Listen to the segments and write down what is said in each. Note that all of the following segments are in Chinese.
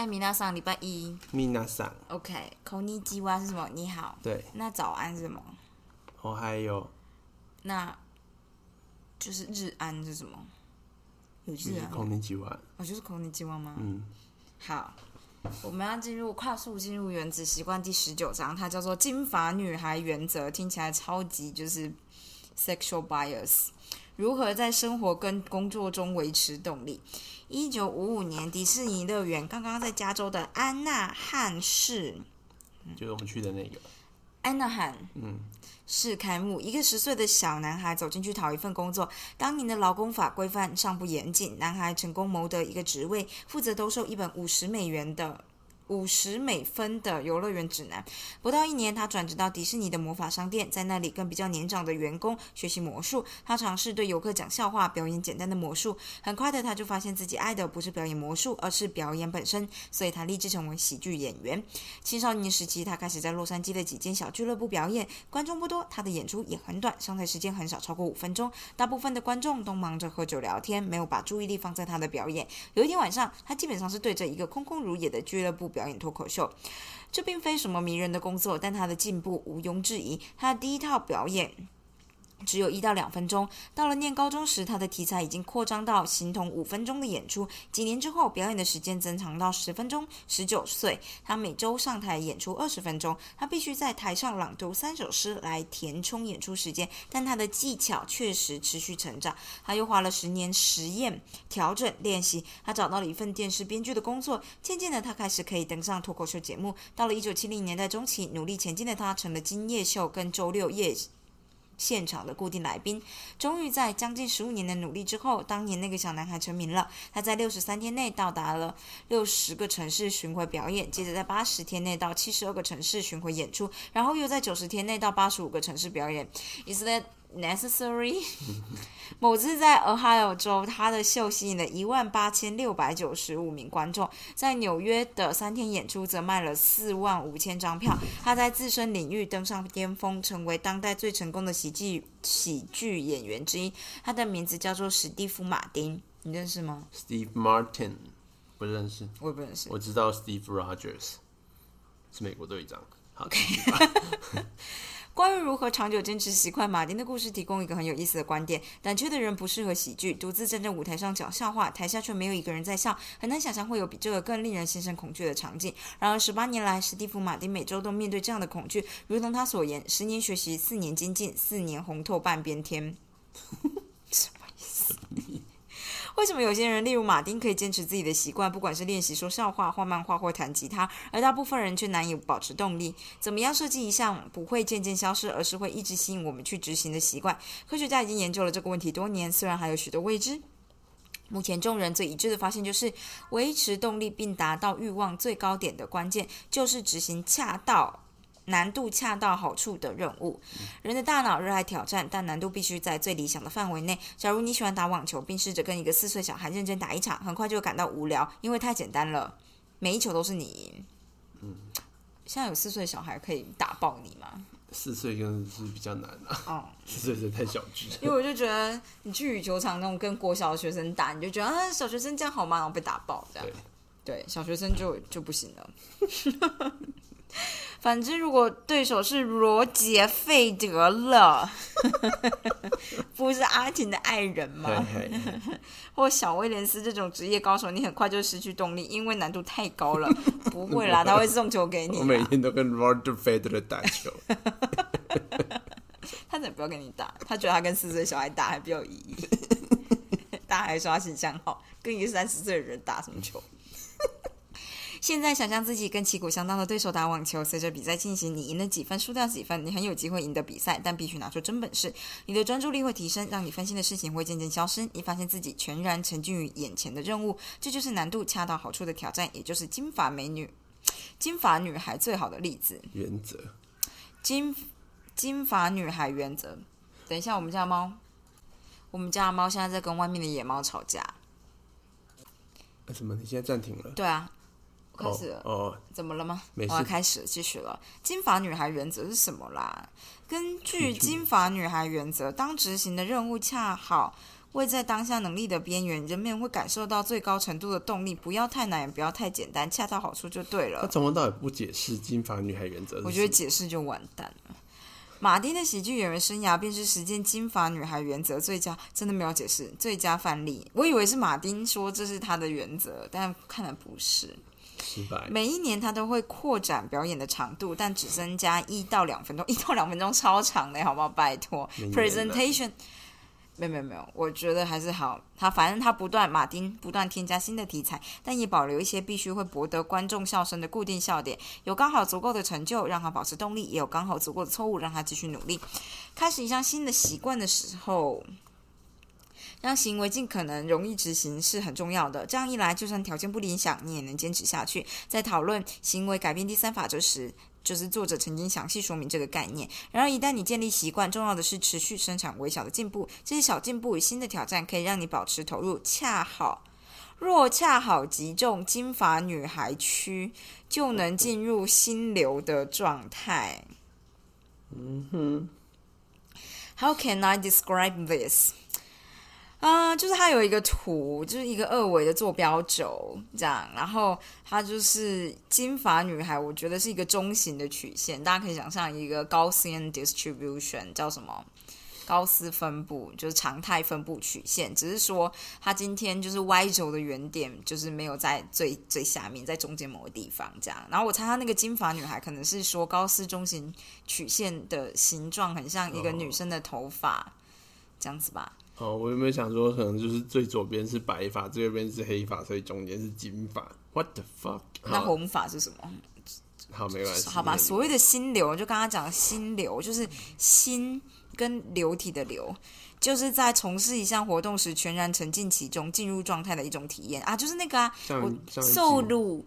嗨，米娜桑，礼拜一。米娜桑。OK，口尼基哇是什么？你好。对。那早安是什么？哦，还有。那，就是日安是什么？有日安。口尼基哇。哦，就是口尼基哇吗？嗯。好，我们要进入快速进入原子习惯第十九章，它叫做金发女孩原则，听起来超级就是 sexual bias。如何在生活跟工作中维持动力？一九五五年，迪士尼乐园刚刚在加州的安纳汉市，就是我们去的那个安纳汉，嗯，市开幕。一个十岁的小男孩走进去讨一份工作，当年的劳工法规范尚不严谨，男孩成功谋得一个职位，负责兜售一本五十美元的。五十美分的游乐园指南，不到一年，他转职到迪士尼的魔法商店，在那里跟比较年长的员工学习魔术。他尝试对游客讲笑话，表演简单的魔术。很快的，他就发现自己爱的不是表演魔术，而是表演本身，所以他立志成为喜剧演员。青少年时期，他开始在洛杉矶的几间小俱乐部表演，观众不多，他的演出也很短，上台时间很少超过五分钟。大部分的观众都忙着喝酒聊天，没有把注意力放在他的表演。有一天晚上，他基本上是对着一个空空如也的俱乐部表表演脱口秀，这并非什么迷人的工作，但他的进步毋庸置疑。他的第一套表演。只有一到两分钟。到了念高中时，他的题材已经扩张到形同五分钟的演出。几年之后，表演的时间增长到十分钟。十九岁，他每周上台演出二十分钟。他必须在台上朗读三首诗来填充演出时间，但他的技巧确实持续成长。他又花了十年实验、调整、练习。他找到了一份电视编剧的工作。渐渐的，他开始可以登上脱口秀节目。到了一九七零年代中期，努力前进的他成了今夜秀跟周六夜。现场的固定来宾，终于在将近十五年的努力之后，当年那个小男孩成名了。他在六十三天内到达了六十个城市巡回表演，接着在八十天内到七十二个城市巡回演出，然后又在九十天内到八十五个城市表演。Is that necessary？某次在 Ohio 州，他的秀吸引了一万八千六百九十五名观众。在纽约的三天演出则卖了四万五千张票。他在自身领域登上巅峰，成为当代最成功的喜剧喜剧演员之一。他的名字叫做史蒂夫·马丁，你认识吗？Steve Martin 不认识，我也不认识。我知道 Steve Rogers 是美国队长。好，关于如何长久坚持习惯，马丁的故事提供一个很有意思的观点：胆怯的人不适合喜剧，独自站在舞台上讲笑话，台下却没有一个人在笑，很难想象会有比这个更令人心生恐惧的场景。然而，十八年来，史蒂夫·马丁每周都面对这样的恐惧，如同他所言：十年学习，四年精进，四年红透半边天。什么意思？为什么有些人，例如马丁，可以坚持自己的习惯，不管是练习说笑话、画漫画或弹吉他，而大部分人却难以保持动力？怎么样设计一项不会渐渐消失，而是会一直吸引我们去执行的习惯？科学家已经研究了这个问题多年，虽然还有许多未知。目前众人最一致的发现就是，维持动力并达到欲望最高点的关键，就是执行恰到。难度恰到好处的任务。人的大脑热爱挑战，但难度必须在最理想的范围内。假如你喜欢打网球，并试着跟一个四岁小孩认真打一场，很快就会感到无聊，因为太简单了，每一球都是你赢。嗯，现在有四岁小孩可以打爆你吗？四岁真的是比较难啊。哦，四岁是太小只。因为我就觉得你去羽球场那种跟国小的学生打，你就觉得啊，小学生这样好吗？然后被打爆这样。对，小学生就就不行了。反之，如果对手是罗杰·费德勒，不是阿婷的爱人吗？或小威廉斯这种职业高手，你很快就失去动力，因为难度太高了。不会啦，他会送球给你。我每天都跟 Roger Federer 打球。他怎么不要跟你打？他觉得他跟四岁小孩打还比较有意义。大家还说他形象好，跟一个三十岁的人打什么球？现在想象自己跟旗鼓相当的对手打网球，随着比赛进行，你赢了几分，输掉几分，你很有机会赢得比赛，但必须拿出真本事。你的专注力会提升，让你分心的事情会渐渐消失。你发现自己全然沉浸于眼前的任务，这就是难度恰到好处的挑战，也就是金发美女、金发女孩最好的例子。原则，金金发女孩原则。等一下，我们家猫，我们家猫现在在跟外面的野猫吵架。什么？你现在暂停了？对啊。开始了哦，怎么了吗？没事，我要开始继续了。金发女孩原则是什么啦？根据 金发女孩原则，当执行的任务恰好位在当下能力的边缘，人们会感受到最高程度的动力。不要太难，也不要太简单，恰到好处就对了。他从头到尾不解释金发女孩原则我觉得解释就完蛋了。马丁的喜剧演员生涯便是实践金发女孩原则最佳，真的没有解释最佳范例。我以为是马丁说这是他的原则，但看来不是。失败。每一年他都会扩展表演的长度，但只增加一到两分钟，一到两分钟超长的，好不好？拜托，presentation。没有没有没有，我觉得还是好。他反正他不断，马丁不断添加新的题材，但也保留一些必须会博得观众笑声的固定笑点。有刚好足够的成就让他保持动力，也有刚好足够的错误让他继续努力。开始一项新的习惯的时候，让行为尽可能容易执行是很重要的。这样一来，就算条件不理想，你也能坚持下去。在讨论行为改变第三法则时，就是作者曾经详细说明这个概念。然而，一旦你建立习惯，重要的是持续生产微小的进步。这些小进步与新的挑战可以让你保持投入。恰好，若恰好击中金发女孩区，就能进入心流的状态。嗯哼，How can I describe this？啊、就是它有一个图，就是一个二维的坐标轴这样，然后它就是金发女孩，我觉得是一个中型的曲线，大家可以想象一个 Gaussian distribution 叫什么？高斯分布就是常态分布曲线，只是说它今天就是 Y 轴的原点就是没有在最最下面，在中间某个地方这样。然后我猜她那个金发女孩可能是说高斯中型曲线的形状很像一个女生的头发，这样子吧。哦，我有没有想说，可能就是最左边是白发，最右边是黑发，所以中间是金发？What the fuck？那红发是什么？好没关系，好吧，所谓的心流，就刚刚讲的心流，就是心跟流体的流，就是在从事一项活动时全然沉浸其中，进入状态的一种体验啊，就是那个啊，我受辱。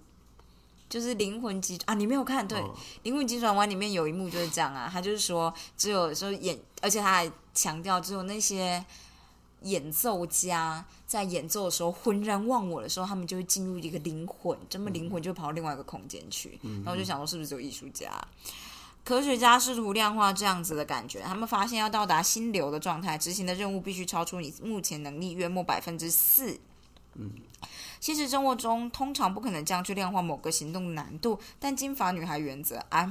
就是灵魂急啊，你没有看对？哦灵魂急转弯里面有一幕就是这样啊，他就是说，只有说演，而且他还强调，只有那些演奏家在演奏的时候浑然忘我的时候，他们就会进入一个灵魂，这么灵魂就跑到另外一个空间去。然后就想说，是不是只有艺术家？科学家试图量化这样子的感觉，他们发现要到达心流的状态，执行的任务必须超出你目前能力约莫百分之四。嗯现实生活中，通常不可能这样去量化某个行动的难度，但金发女孩原则啊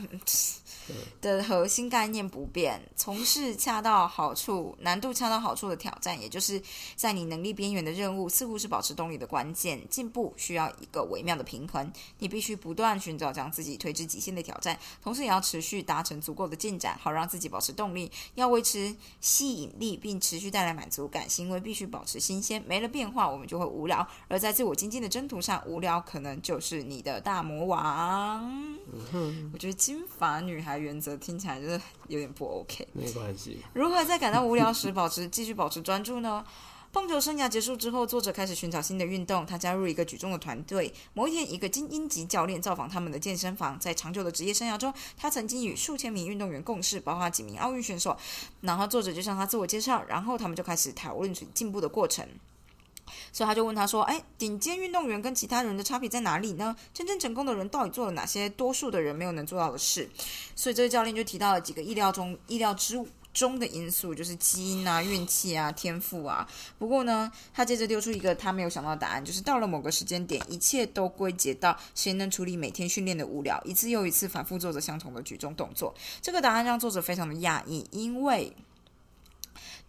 的核心概念不变，从事恰到好处、难度恰到好处的挑战，也就是在你能力边缘的任务，似乎是保持动力的关键。进步需要一个微妙的平衡，你必须不断寻找将自己推至极限的挑战，同时也要持续达成足够的进展，好让自己保持动力。要维持吸引力并持续带来满足感，行为必须保持新鲜，没了变化，我们就会无聊。而在自我精进的征途上，无聊可能就是你的大魔王。我觉得金发女孩原则听起来就是有点不 OK。没关系，如何在感到无聊时保持继续保持专注呢？棒球生涯结束之后，作者开始寻找新的运动。他加入一个举重的团队。某一天，一个精英级教练造访他们的健身房。在长久的职业生涯中，他曾经与数千名运动员共事，包括几名奥运选手。然后作者就向他自我介绍，然后他们就开始讨论进步的过程。所以他就问他说：“哎，顶尖运动员跟其他人的差别在哪里呢？真正成功的人到底做了哪些多数的人没有能做到的事？”所以这个教练就提到了几个意料中意料之中的因素，就是基因啊、运气啊、天赋啊。不过呢，他接着丢出一个他没有想到的答案，就是到了某个时间点，一切都归结到谁能处理每天训练的无聊，一次又一次反复做着相同的举重动作。这个答案让作者非常的讶异，因为。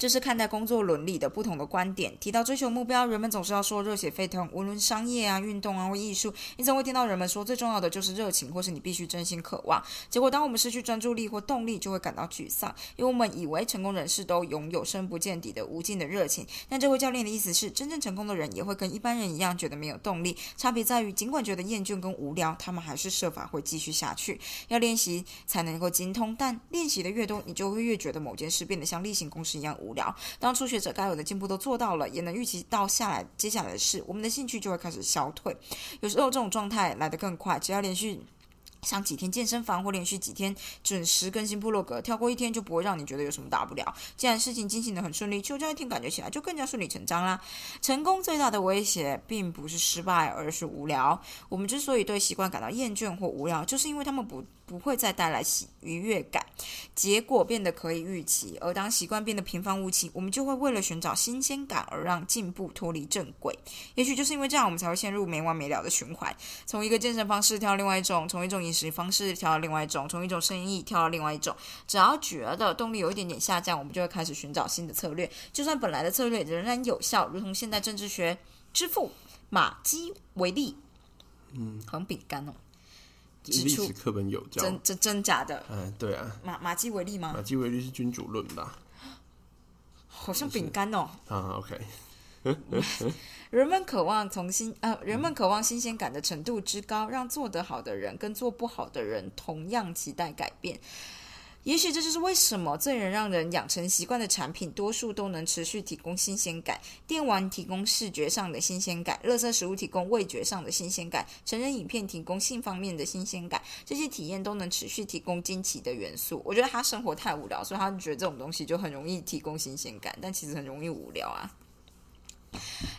这是看待工作伦理的不同的观点。提到追求目标，人们总是要说热血沸腾，无论商业啊、运动啊或艺术，你总会听到人们说最重要的就是热情，或是你必须真心渴望。结果，当我们失去专注力或动力，就会感到沮丧，因为我们以为成功人士都拥有深不见底的无尽的热情。但这位教练的意思是，真正成功的人也会跟一般人一样觉得没有动力，差别在于，尽管觉得厌倦跟无聊，他们还是设法会继续下去。要练习才能够精通，但练习的越多，你就会越觉得某件事变得像例行公事一样无聊。当初学者该有的进步都做到了，也能预期到下来接下来的事，我们的兴趣就会开始消退。有时候这种状态来得更快，只要连续。上几天健身房或连续几天准时更新部落格，跳过一天就不会让你觉得有什么大不了。既然事情进行的很顺利，就这一天感觉起来就更加顺理成章啦。成功最大的威胁并不是失败，而是无聊。我们之所以对习惯感到厌倦或无聊，就是因为他们不不会再带来喜愉悦感，结果变得可以预期。而当习惯变得平凡无奇，我们就会为了寻找新鲜感而让进步脱离正轨。也许就是因为这样，我们才会陷入没完没了的循环，从一个健身方式跳另外一种，从一种饮食方式跳到另外一种，从一种生意跳到另外一种。只要觉得动力有一点点下降，我们就会开始寻找新的策略。就算本来的策略仍然有效，如同现代政治学之父马基维利，嗯，好像饼干哦，历指出史课本有教。真真真假的嗯，对啊，马马基维利吗马？基维利是君主论吧？好像饼干哦。啊，OK，人们渴望从新呃，人们渴望新鲜感的程度之高，让做得好的人跟做不好的人同样期待改变。也许这就是为什么最能让人养成习惯的产品，多数都能持续提供新鲜感。电玩提供视觉上的新鲜感，垃圾食物提供味觉上的新鲜感，成人影片提供性方面的新鲜感，这些体验都能持续提供惊奇的元素。我觉得他生活太无聊，所以他觉得这种东西就很容易提供新鲜感，但其实很容易无聊啊。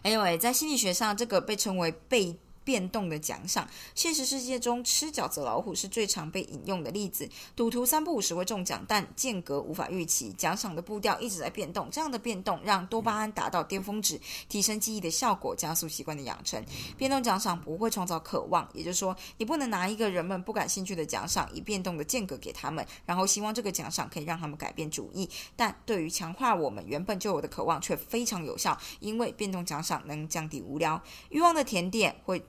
哎呦喂在心理学上，这个被称为被变动的奖赏。现实世界中，吃饺子老虎是最常被引用的例子。赌徒三不五时会中奖，但间隔无法预期，奖赏的步调一直在变动。这样的变动让多巴胺达到巅峰值，提升记忆的效果，加速习惯的养成。变动奖赏不会创造渴望，也就是说，你不能拿一个人们不感兴趣的奖赏，以变动的间隔给他们，然后希望这个奖赏可以让他们改变主意。但对于强化我们原本就有的渴望却非常有效，因为变动奖赏能降低无聊。欲望的甜点会。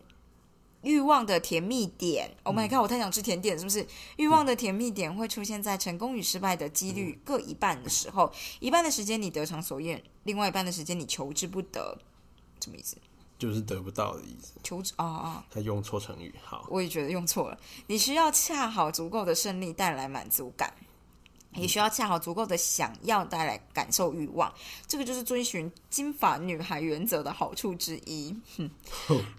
欲望的甜蜜点，Oh my god！我太想吃甜点，是不是？欲望的甜蜜点会出现在成功与失败的几率各一半的时候，一半的时间你得偿所愿，另外一半的时间你求之不得，什么意思？就是得不到的意思。求之哦哦，他用错成语，好，我也觉得用错了。你需要恰好足够的胜利带来满足感，也需要恰好足够的想要带来感受欲望。这个就是遵循金发女孩原则的好处之一。哼，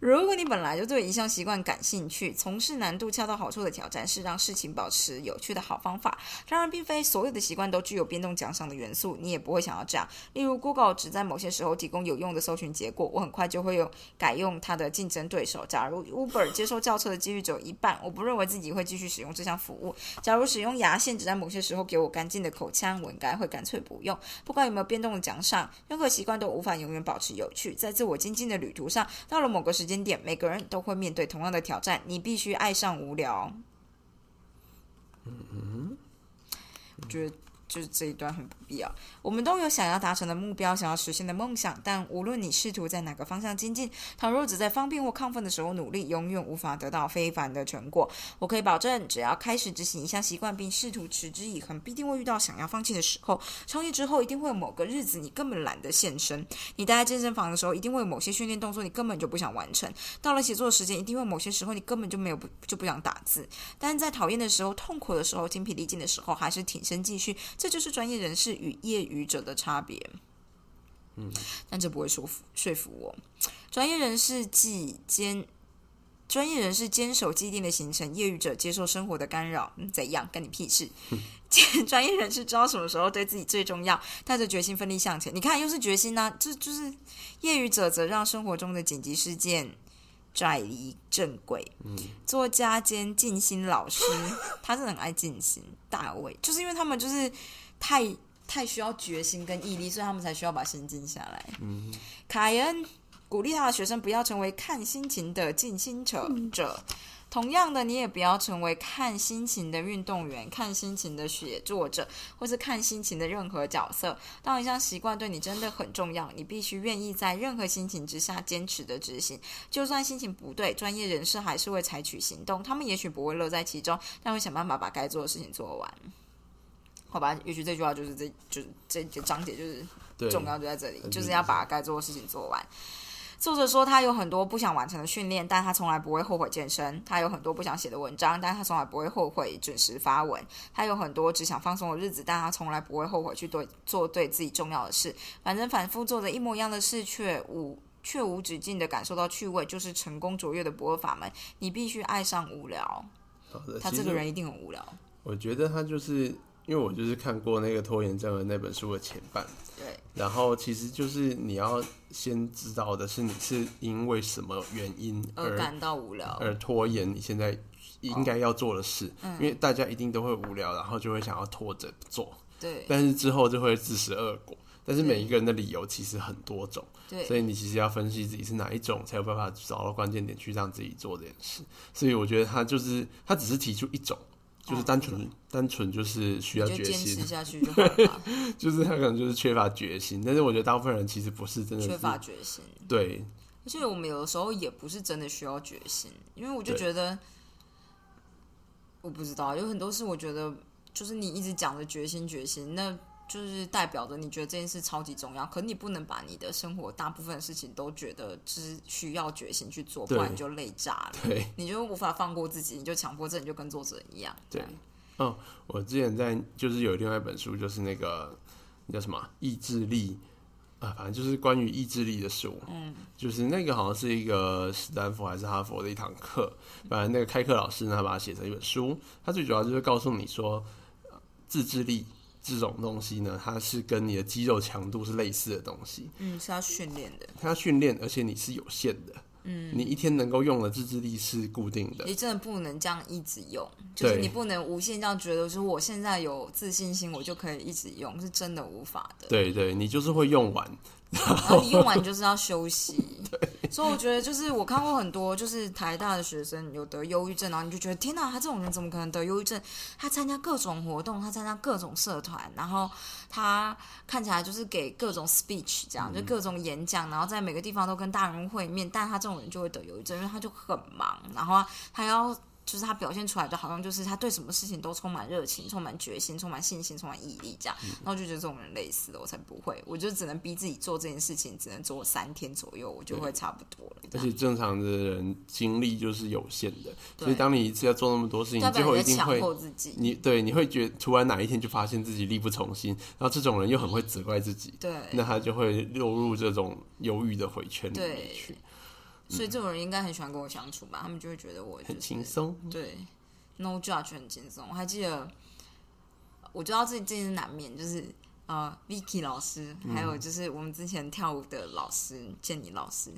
如果你本来就对一项习惯感兴趣，从事难度恰到好处的挑战是让事情保持有趣的好方法。当然，并非所有的习惯都具有变动奖赏的元素，你也不会想要这样。例如，Google 只在某些时候提供有用的搜寻结果，我很快就会用改用它的竞争对手。假如 Uber 接收轿车的几率只有一半，我不认为自己会继续使用这项服务。假如使用牙线只在某些时候给我干净的口腔，我应该会干脆不用。不管有没有变动的奖赏，任何习惯都无法永远保持有趣。在自我精进的旅途上，到了某个时间点，每个人都会面对同样的挑战，你必须爱上无聊。嗯我觉得就是这一段很不必要。我们都有想要达成的目标，想要实现的梦想，但无论你试图在哪个方向精进，倘若只在方便或亢奋的时候努力，永远无法得到非凡的成果。我可以保证，只要开始执行一项习惯，并试图持之以恒，必定会遇到想要放弃的时候。创业之后，一定会有某个日子你根本懒得现身。你待在健身房的时候，一定会有某些训练动作你根本就不想完成。到了写作时间，一定会某些时候你根本就没有不就不想打字。但在讨厌的时候、痛苦的时候、精疲力尽的时候，还是挺身继续。这就是专业人士与业余者的差别。嗯，但这不会说服说服我。专业人士既坚，专业人士坚守既定的行程，业余者接受生活的干扰。嗯，怎样？干你屁事！专业人士知道什么时候对自己最重要，带着决心奋力向前。你看，又是决心呢、啊，这就是业余者则让生活中的紧急事件转移正轨。嗯，作家兼静心老师，他是很爱静心。大卫就是因为他们就是太太需要决心跟毅力，所以他们才需要把心静下来。嗯，凯恩鼓励他的学生不要成为看心情的静心者者。同样的，你也不要成为看心情的运动员、看心情的写作者，或是看心情的任何角色。当一项习惯对你真的很重要，你必须愿意在任何心情之下坚持的执行。就算心情不对，专业人士还是会采取行动。他们也许不会乐在其中，但会想办法把该做的事情做完。好吧，也许这句话就是这就是这个章节就是对，重要就在这里，就是要把该做的事情做完。作者说他有很多不想完成的训练，但他从来不会后悔健身；他有很多不想写的文章，但他从来不会后悔准时发文；他有很多只想放松的日子，但他从来不会后悔去对做对自己重要的事。反正反复做着一模一样的事，却无却无止境的感受到趣味，就是成功卓越的不二法门。你必须爱上无聊。好的，他这个人一定很无聊。我觉得他就是因为我就是看过那个拖延症的那本书的前半，对，然后其实就是你要先知道的是你是因为什么原因而而感到无聊。而拖延你现在应该要做的事，嗯因为大家一定都会无聊，然后就会想要拖着不做，对但是之后就会自食恶果。但是每一个人的理由其实很多种，对所以你其实要分析自己是哪一种，才有办法找到关键点去让自己做这件事。所以我觉得他就是他只是提出一种，就是哦单纯、单纯就是需要你就坚持，下去就好了。就是他可能就是缺乏决心。但是我觉得大部分人其实不是真的是缺乏决心。对而且我们有的时候也不是真的需要决心，因为我就觉得，我不知道，有很多事我觉得就是你一直讲的决心决心，那就是代表着你觉得这件事超级重要，可你不能把你的生活大部分事情都觉得只需要决心去做，不然你就累炸了，对你就无法放过自己，你就强迫症，你就跟作者一样。对哦，我之前在就是有另外一本书，就是那个那叫什么意志力啊，反正就是关于意志力的书。嗯，就是那个好像是一个斯坦福还是哈佛的一堂课，反正那个开课老师呢，他把它写成一本书。他最主要就是告诉你说，呃自制力这种东西呢，它是跟你的肌肉强度是类似的东西。嗯，是要训练的，它训练，而且你是有限的。嗯，你一天能够用的自制力是固定的。你真的不能这样一直用，就是你不能无限这样觉得，说我现在有自信心，我就可以一直用，是真的无法的。对对，你就是会用完。然后你用完就是要休息。所以我觉得，就是我看过很多，就是台大的学生有得忧郁症，然后你就觉得天哪，他这种人怎么可能得忧郁症？他参加各种活动，他参加各种社团，然后他看起来就是给各种 speech 这样，就各种演讲，然后在每个地方都跟大人会面，但他这种人就会得忧郁症，因为他就很忙，然后他要。就是他表现出来的，好像就是他对什么事情都充满热情、充满决心、充满信心、充满毅力这样。然后就觉得这种人累死了，我才不会，我就只能逼自己做这件事情，只能做三天左右，我就会差不多了。而且正常的人精力就是有限的，所以当你一次要做那么多事情，最后一定会，迫自己。你对你会觉突然哪一天就发现自己力不从心，然后这种人又很会责怪自己，对，那他就会落入这种忧郁的回圈里面去，所以这种人应该很喜欢跟我相处吧？他们就会觉得我就很是轻松。对，no judge 很轻松。我还记得，我知道这这是难免，就是呃，Vicky 老师，还有就是我们之前跳舞的老师建妮老师，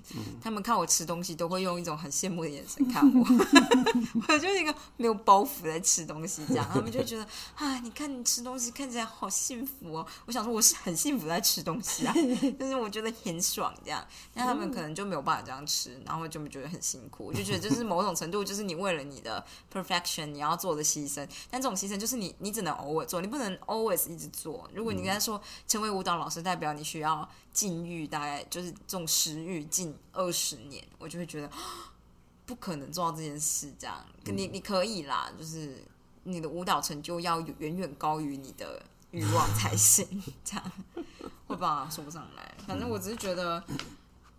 他们看我吃东西都会用一种很羡慕的眼神看我，我就是一个没有包袱在吃东西这样，他们就觉得啊，你看你吃东西看起来好幸福哦。我想说我是很幸福在吃东西啊，但是我觉得很爽这样，但他们可能就没有办法这样吃，然后就觉得很辛苦。我就觉得就是某种程度，就是你为了你的 perfection 你要做的牺牲，但这种牺牲就是你你只能偶尔做，你不能 always 一直做。如果你跟他说成为舞蹈老师，代表你需要禁欲，大概就是这种食欲近二十年，我就会觉得 不可能做到这件事。这样，你你可以啦，就是你的舞蹈成就要远远高于你的欲望才行。这样会吧？说不上来，反正我只是觉得。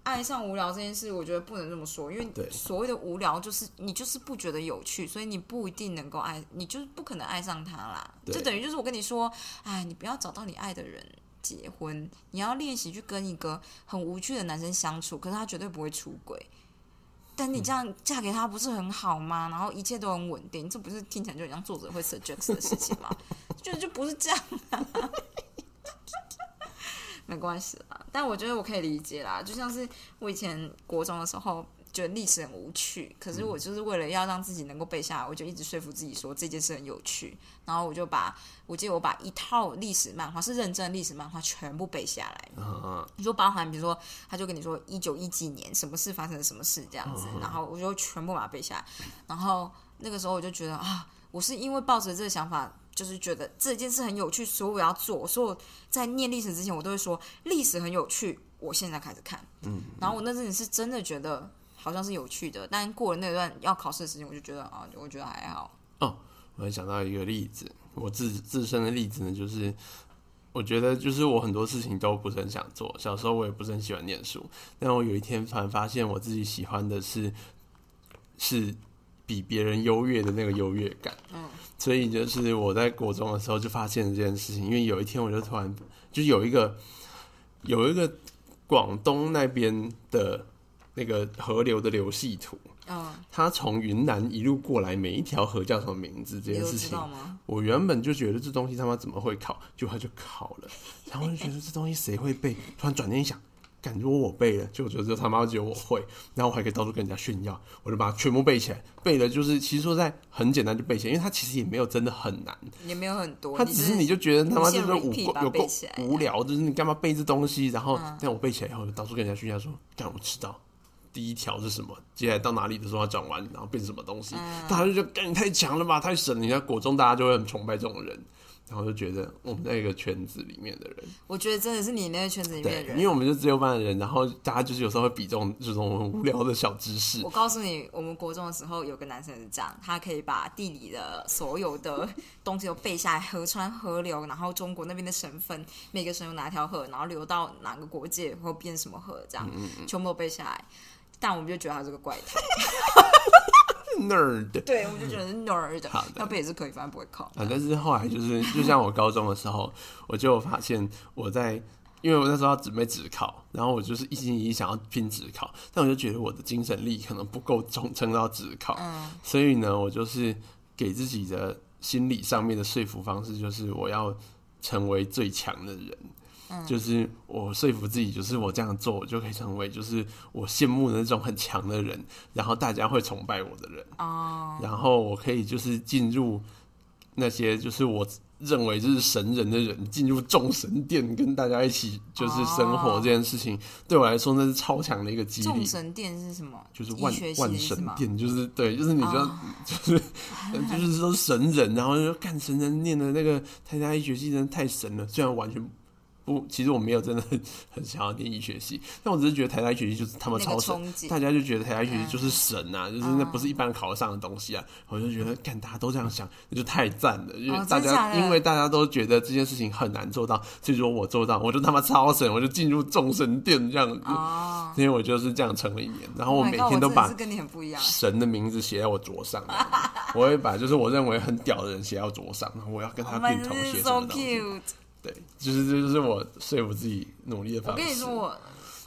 爱上无聊这件事，我觉得不能这么说，因为所谓的无聊就是你就是不觉得有趣，所以你不一定能够爱，你就是不可能爱上他啦。就等于就是我跟你说，哎，你不要找到你爱的人结婚，你要练习去跟一个很无趣的男生相处，可是他绝对不会出轨。但你这样嫁给他不是很好吗？然后一切都很稳定，这不是听起来就很像作者会 suggest 的事情吗？就就不是这样、啊，没关系啦。但我觉得我可以理解啦，就像是我以前国中的时候。觉得历史很无趣，可是我就是为了要让自己能够背下来，我就一直说服自己说这件事很有趣。然后我就把，我记得我把一套历史漫画是认真历史漫画全部背下来。嗯你说包含，比如说，他就跟你说一九一几年什么事发生了什么事这样子，然后我就全部把它背下来。然后那个时候我就觉得啊，我是因为抱着这个想法，就是觉得这件事很有趣，所以我要做。所以我在念历史之前，我都会说历史很有趣，我现在开始看。嗯，然后我那阵子是真的觉得好像是有趣的，但过了那段要考试的时间，我就觉得啊，我觉得还好。哦我还想到一个例子，我自自身的例子呢，就是我觉得就是我很多事情都不是很想做。小时候我也不是很喜欢念书，但我有一天突然发现我自己喜欢的是是比别人优越的那个优越感。嗯，所以就是我在国中的时候就发现了这件事情，因为有一天我就突然就是有一个有一个广东那边的那个河流的流系图，嗯，他从云南一路过来，每一条河叫什么名字这件事情，我原本就觉得这东西他妈怎么会考，就他就考了，然后我就觉得这东西谁会背？突然转念一想，感如果我背了，就就就他妈只有我会，然后我还可以到处跟人家炫耀，我就把它全部背起来。背了就是其实说实在很简单就背起来，因为它其实也没有真的很难，也没有很多，它只是你就觉得他妈就是无有够无聊，就是你干嘛背这东西？然后嗯但我背起来以后，到处跟人家炫耀说，干我知道。第一条是什么？接下来到哪里的时候要讲完，然后变成什么东西？嗯大家就觉得，干你太强了吧，太神了！你看国中大家就会很崇拜这种人，然后就觉得我们那个圈子里面的人，我觉得真的是你那个圈子里面的，人因。为我们就自由班的人，然后大家就是有时候会比这种这种很无聊的小知识我，告诉你，我们国中的时候有个男生是这样，他可以把地理的所有的东西都背下来，河川、河流，然后中国那边的省份，每个省有哪条河，然后流到哪个国界或变什么河，这样、嗯全部都背下来。但我们就觉得他是个怪胎，nerd 对，我就觉得是 nerd，好的要背也是可以，反正不会考。啊，但是后来就是，就像我高中的时候，我就发现我在，因为我那时候要准备职考，然后我就是一心一意想要拼职考，但我就觉得我的精神力可能不够撑撑到职考，嗯所以呢，我就是给自己的心理上面的说服方式，就是我要成为最强的人。就是我说服自己，就是我这样做，我就可以成为就是我羡慕的那种很强的人，然后大家会崇拜我的人。哦，然后我可以就是进入那些就是我认为就是神人的人，进入众神殿跟大家一起就是生活哦这件事情，对我来说那是超强的一个激励。众神殿是什么？就是万万？神殿，就是对，就是你就、哦就是就是说神人，然后就干神人念的那个台大医学系真的太神了，虽然完全不，其实我没有真的很很想要念医学系，但我只是觉得台大医学系就是他们超神，大家就觉得台大医学系就是神啊，就是那嗯不是一般人考得上的东西啊。我就觉得，看大家都这样想，那就太赞了，因为哦大家、因为大家都觉得这件事情很难做到，所以说我做到，我就他妈超神，我就进入众神殿这样子。哦。因为我就是这样撑了一年，然后我 Oh 每天都把。神的名字写在我桌上，我会把就是我认为很屌的人写在我桌上，然后我要跟他 Oh 并同 God, 写什么东西。对，就是这就是我说服自己努力的方式。我跟你说，我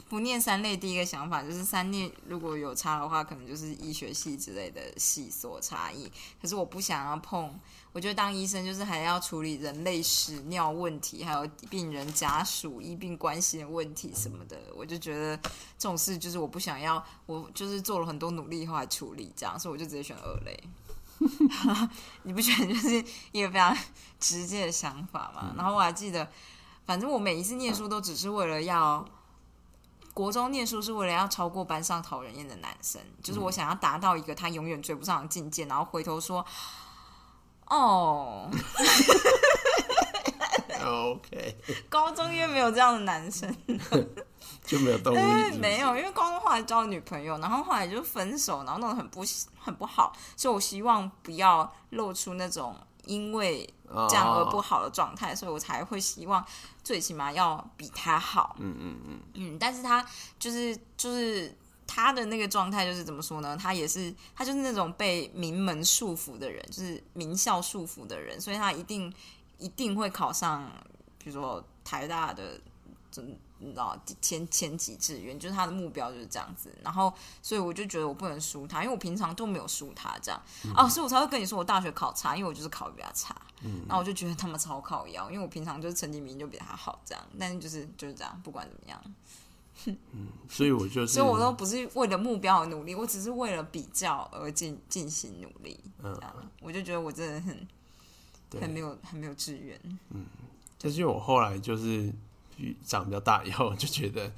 不念三类，第一个想法就是三类如果有差的话，可能就是医学系之类的系所差异。可是我不想要碰，我觉得当医生就是还要处理人类屎尿问题，还有病人家属医病关系的问题什么的。我就觉得这种事就是我不想要，我就是做了很多努力以后来处理这样，所以我就直接选二类。你不觉得就是一个非常直接的想法吗？然后我还记得，反正我每一次念书都只是为了要。国中念书是为了要超过班上讨人厌的男生，就是我想要达到一个他永远追不上的境界，然后回头说：“哦，OK，高中因为没有这样的男生，就没有动力是是没有，因为高中后来交了女朋友，然后后来就分手，然后弄得很不很不好，所以我希望不要露出那种因为这样而不哦好的状态，所以我才会希望最起码要比他好。嗯嗯嗯，嗯，但是他就是就是他的那个状态就是怎么说呢？他也是他就是那种被名门束缚的人，就是名校束缚的人，所以他一定一定会考上，比如说台大的，真你知道前前几志愿，就是他的目标就是这样子。然后，所以我就觉得我不能输他，因为我平常都没有输他这样。哦，所以我才会跟你说我大学考差，因为我就是考的比较差。然后我就觉得他们超靠腰，因为我平常就是成绩明明就比他好这样，但是就是就是这样，不管怎么样。嗯所以我就是，所以我都不是为了目标而努力，我只是为了比较而进进行努力。嗯这样，我就觉得我真的很对很没有很没有志愿。嗯但是我后来就是长比较大以后，就觉得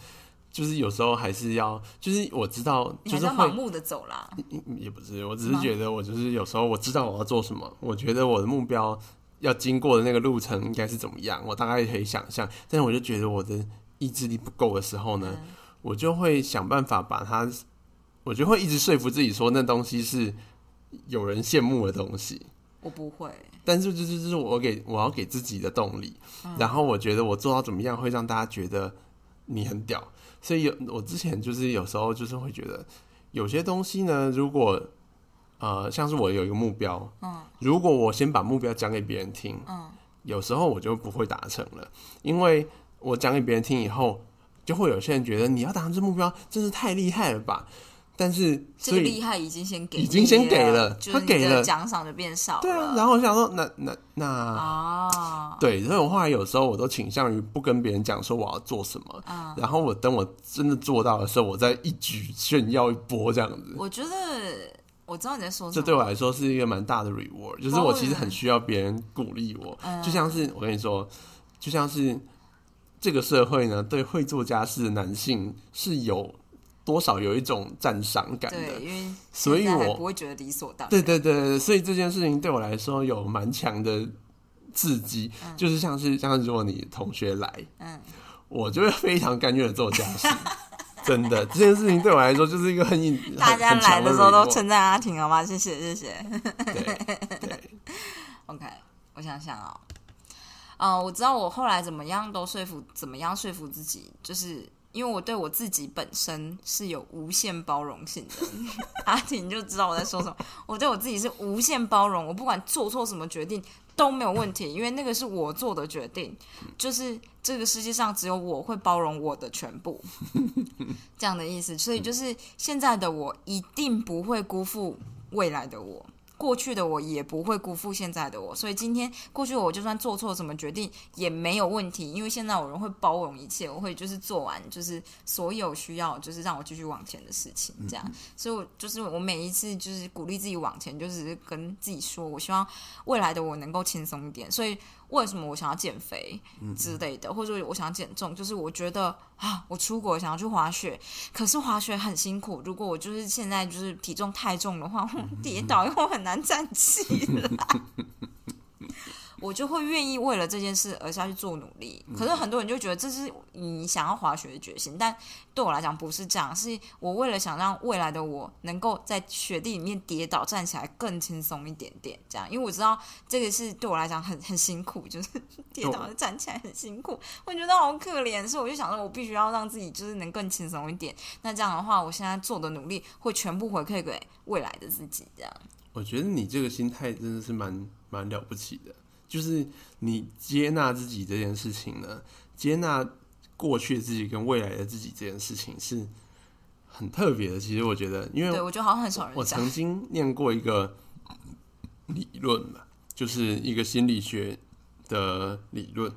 就是有时候还是要，就是我知道就是盲目的走啦。也不是，我只是觉得我就是有时候我知道我要做什么，我觉得我的目标要经过的那个路程应该是怎么样，我大概可以想象。但是我就觉得我的意志力不够的时候呢，嗯我就会想办法把它，我就会一直说服自己说那东西是有人羡慕的东西。我不会，但是这这就是我给我要给自己的动力，嗯。然后我觉得我做到怎么样会让大家觉得你很屌，所以有我之前就是有时候就是会觉得有些东西呢，如果呃像是我有一个目标，嗯。如果我先把目标讲给别人听，嗯。有时候我就不会达成了，因为我讲给别人听以后，就会有些人觉得你要达成这目标真是太厉害了吧。但是这个厉害已经先给已经先给了就是他给的了奖赏就变少了。对啊，然后我想说，那那那。啊，对，所以我后来有时候我都倾向于不跟别人讲说我要做什么，嗯然后我等我真的做到的时候，我再一举炫耀一波这样子。我觉得我知道你在说什么。这对我来说是一个蛮大的 reward，就是我其实很需要别人鼓励我，嗯就像是我跟你说，就像是这个社会呢，对会做家事的男性是有多少有一种赞赏感对，的。因为所以我不会觉得理所当然。对对对对，所以这件事情对我来说有蛮强的刺激，就是像是像是如果你同学来，嗯，我就会非常甘愿的做家事。真的，这件事情对我来说就是一个很引 大家来的时候都称赞阿婷好吗？谢谢谢谢。对 对，OK，我想想啊、呃，我知道我后来怎么样都说服，怎么样说服自己，就是因为我对我自己本身是有无限包容性的。阿婷就知道我在说什么，我对我自己是无限包容，我不管做错什么决定都没有问题，因为那个是我做的决定，就是这个世界上只有我会包容我的全部，这样的意思。所以就是现在的我一定不会辜负未来的我。过去的我也不会辜负现在的我，所以今天过去我就算做错什么决定也没有问题，因为现在我人会包容一切，我会就是做完就是所有需要就是让我继续往前的事情，这样，所以我就是我每一次就是鼓励自己往前，就是跟自己说我希望未来的我能够轻松一点，所以为什么我想要减肥之类的，或者我想减重，就是我觉得啊，我出国想要去滑雪，可是滑雪很辛苦，如果我就是现在就是体重太重的话，我跌倒又很难站起来。我就会愿意为了这件事而下去做努力。可是很多人就觉得这是你想要滑雪的决心，但对我来讲不是这样，是我为了想让未来的我能够在雪地里面跌倒站起来更轻松一点点，这样，因为我知道这个是对我来讲很很辛苦，就是 跌倒站起来很辛苦，我觉得好可怜，所以我就想说，我必须要让自己就是能更轻松一点。那这样的话，我现在做的努力会全部回馈给未来的自己，这样。我觉得你这个心态真的是蛮蛮了不起的，就是你接纳自己这件事情呢，接纳过去的自己跟未来的自己这件事情是很特别的。其实我觉得，因为对我觉得好像很少人我讲曾经念过一个理论嘛，就是一个心理学的理论，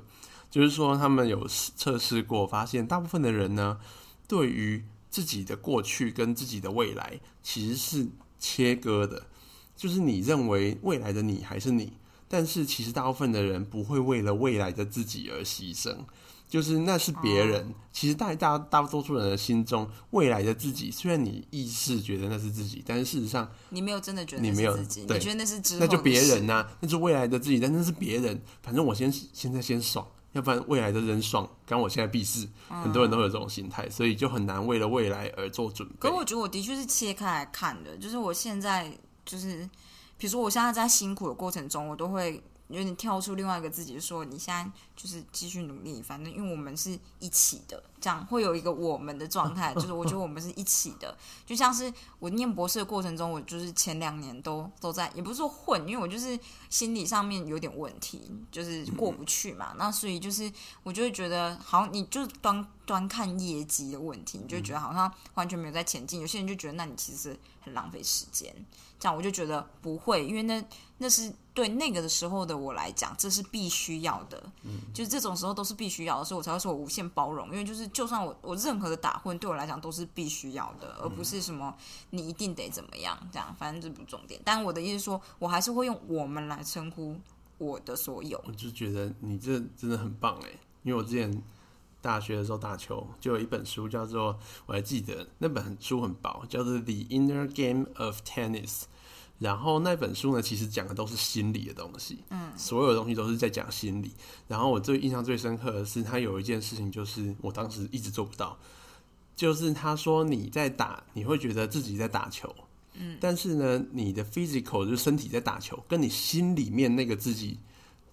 就是说他们有测试过，发现大部分的人呢，对于自己的过去跟自己的未来其实是切割的，就是你认为未来的你还是你，但是其实大部分的人不会为了未来的自己而牺牲。就是那是别人，其实大大大多数人的心中，未来的自己，虽然你意识觉得那是自己，但是事实上你没有真的觉得你没有自己，你觉得那是那就别人呐、那是未来的自己，但那是别人。反正我先现在先爽，要不然未来的人爽，刚我现在屁事。很多人都有这种心态，所以就很难为了未来而做准备可。我觉得我的确是切开来看的，就是我现在就是，比如说我现在在辛苦的过程中，我都会有点跳出另外一个自己，说你现在就是继续努力，反正因为我们是一起的，这样会有一个我们的状态，就是我觉得我们是一起的，就像是我念博士的过程中，我就是前两年都都在，也不是说混，因为我就是心理上面有点问题，就是过不去嘛，那所以就是我就会觉得，好你就端端看业绩的问题，你就觉得好像完全没有在前进。有些人就觉得，那你其实很浪费时间。这样我就觉得不会，因为那那是对那个的时候的我来讲，这是必须要的。就是这种时候都是必须要的，所以我才会说我无限包容。因为就是就算我我任何的打混对我来讲都是必须要的，而不是什么你一定得怎么样这样，反正这不重点。但我的意思说，我还是会用我们来称呼我的所有。我就觉得你这真的很棒哎，因为我之前大学的时候打球，就有一本书叫做，我还记得那本书很薄，叫做《The Inner Game of Tennis》。然后那本书呢，其实讲的都是心理的东西，嗯，所有的东西都是在讲心理。然后我最印象最深刻的是，他有一件事情，就是我当时一直做不到，就是他说你在打，你会觉得自己在打球，嗯，但是呢，你的 physical 就是身体在打球，跟你心里面那个自己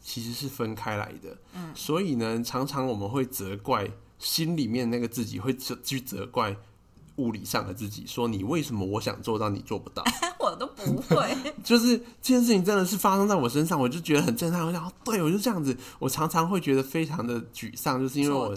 其实是分开来的，嗯，所以呢，常常我们会责怪心里面那个自己，会责去责怪物理上的自己，说你为什么我想做到你做不到？我都不会，就是这件事情真的是发生在我身上，我就觉得很震撼。我想，哦对我就这样子，我常常会觉得非常的沮丧，就是因为我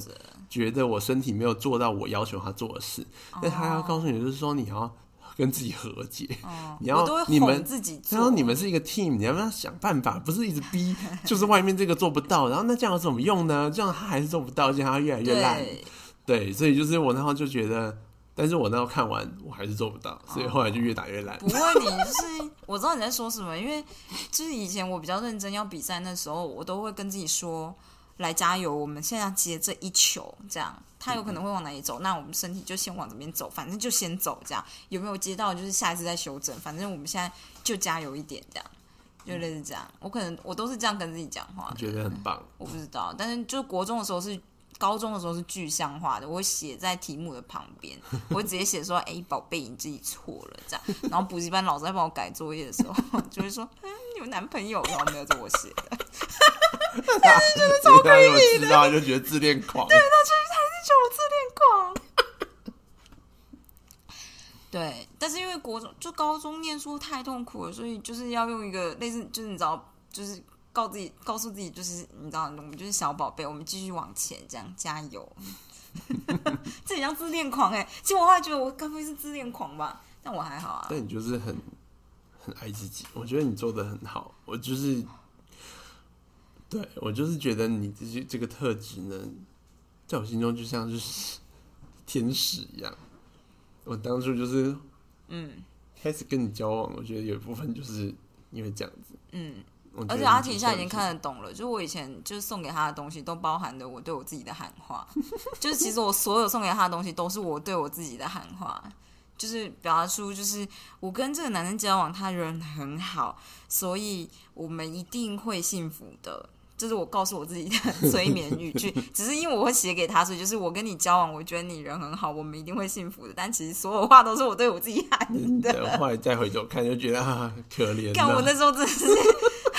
觉得我身体没有做到我要求他做的事。但他要告诉你，就是说你要跟自己和解。哦，你要你们自己做。然后你们是一个 team，你要不要想办法？不是一直逼，就是外面这个做不到，然后那这样有什么用呢？这样他还是做不到，这样他越来越烂。对，对，所以就是我那时候就觉得，但是我那时候看完我还是做不到，所以后来就越打越烂。不会，你就是我知道你在说什么，因为就是以前我比较认真要比赛那时候，我都会跟自己说。来加油！我们现在要接这一球，这样他有可能会往哪里走，那我们身体就先往这边走，反正就先走，这样有没有接到就是下一次再修正，反正我们现在就加油一点，这样就类似这样。我可能我都是这样跟自己讲话，觉得很棒。我不知道，但是就国中的时候是，高中的时候是具象化的，我会写在题目的旁边，我会直接写说：“哎，宝贝，你自己错了。”这样，然后补习班老师在帮我改作业的时候，就会说：“嗯，有男朋友？”然后没有，这我写的。但是觉得超可以的，就觉得自恋狂。对，他就是还是觉得我自恋狂。对，但是因为国中就高中念书太痛苦了，所以就是要用一个类似，就是你知道，就是告自己、告诉自己，就是你知道，我们就是小宝贝，我们继续往前，这样加油。这很像自恋狂哎，其实我后来觉得我该不会是自恋狂吧？但我还好啊。但你就是很很爱自己，我觉得你做的很好，我就是。对，我就是觉得你这些这个特质呢，在我心中就像是天使一样。我当初就是，嗯，开始跟你交往，我觉得有一部分就是因为这样子，嗯。而且阿婷现在已经看得懂了，就我以前就是送给他的东西，都包含着我对我自己的喊话。就是其实我所有送给他的东西，都是我对我自己的喊话，就是表达出就是我跟这个男生交往，他人很好，所以我们一定会幸福的。这是我告诉我自己的 催眠语句，只是因为我会写给他，所以就是我跟你交往，我觉得你人很好，我们一定会幸福的。但其实所有话都是我对我自己喊的。后来再回头看，就觉得啊，可怜。看我那时候真的是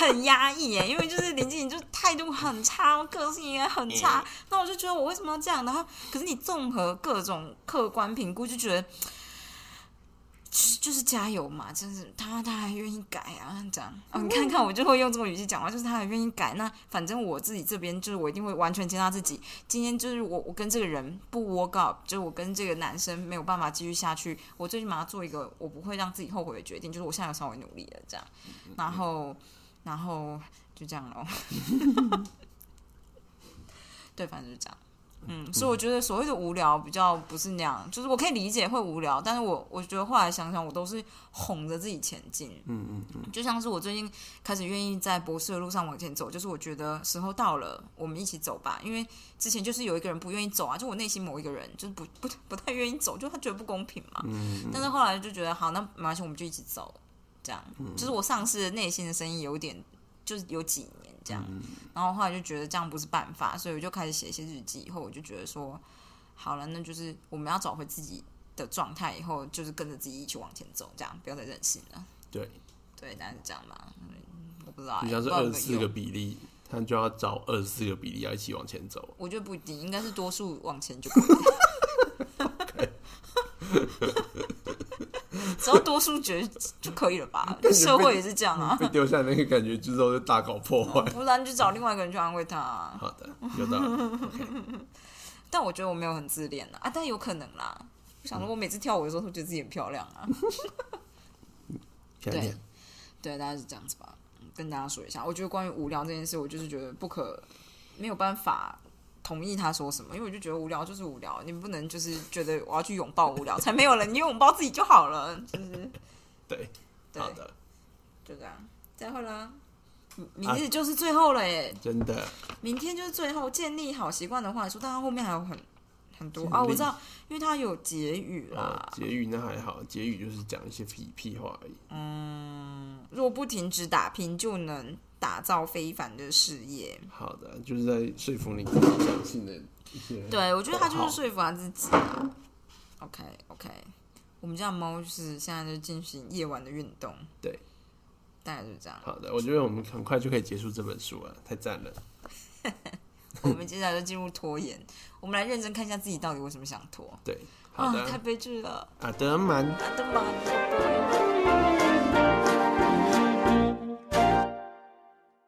很压抑耶，因为就是林静颖就态度很差，个性也很差。那我就觉得我为什么要这样？然后可是你综合各种客观评估，就觉得。就是加油嘛，就是他他还愿意改啊，这样。啊，你看看我就会用这种语气讲话，就是他还愿意改。那反正我自己这边就是我一定会完全接纳自己。今天就是我我跟这个人不 work out，就是我跟这个男生没有办法继续下去。我最起码要做一个我不会让自己后悔的决定，就是我现在要稍微努力了，这样。然后然后就这样咯。对，反正就这样。嗯，所以我觉得所谓的无聊比较不是那样，就是我可以理解会无聊，但是我我觉得后来想想，我都是哄着自己前进。嗯嗯嗯，就像是我最近开始愿意在博士的路上往前走，就是我觉得时候到了，我们一起走吧。因为之前就是有一个人不愿意走啊，就我内心某一个人就是不不不太愿意走，就他觉得不公平嘛。嗯但是后来就觉得好，那没关系，我们就一起走，这样。就是我丧失了内心的声音有点，就是有几年。这样，然后后来就觉得这样不是办法，所以我就开始写一些日记。以后我就觉得说，好了，那就是我们要找回自己的状态，以后就是跟着自己一起往前走，这样不要再任性了。对，对，大概是这样嘛。我不知道，你像是二十四个比例，他就要找二十四个比例要一起往前走。我觉得不一定，应该是多数往前就可以。只要多数决就可以了吧？社会也是这样啊。被丢下那个感觉之后就大搞破坏，不然就找另外一个人去安慰他。好的，有道理。但我觉得我没有很自恋啊，但有可能啦。我想说，我每次跳舞的时候都觉得自己很漂亮啊。对，对，大概是这样子吧。跟大家说一下，我觉得关于无聊这件事，我就是觉得不可没有办法。同意他说什么，因为我就觉得无聊就是无聊，你不能就是觉得我要去拥抱无聊，才没有人，你拥抱自己就好了，就是 对，好的，就这样，再会了，明日就是最后了耶，真的，明天就是最后，建立好习惯的话说，但他后面还有很很多啊，我知道，因为他有结语啦，结语那还好，结语就是讲一些屁屁话而已，嗯，若不停止打拼，就能。打造非凡的事业。好的，就是在说服你相信的一些。对，我觉得他就是说服他自己啊。OK，OK，我们家猫就是现在就进行夜晚的运动。对，大概就是这样。好的，我觉得我们很快就可以结束这本书了，太赞了。我们接下来就进入拖延，我们来认真看一下自己到底为什么想拖。对，好的，太悲剧了。阿德曼，阿德曼。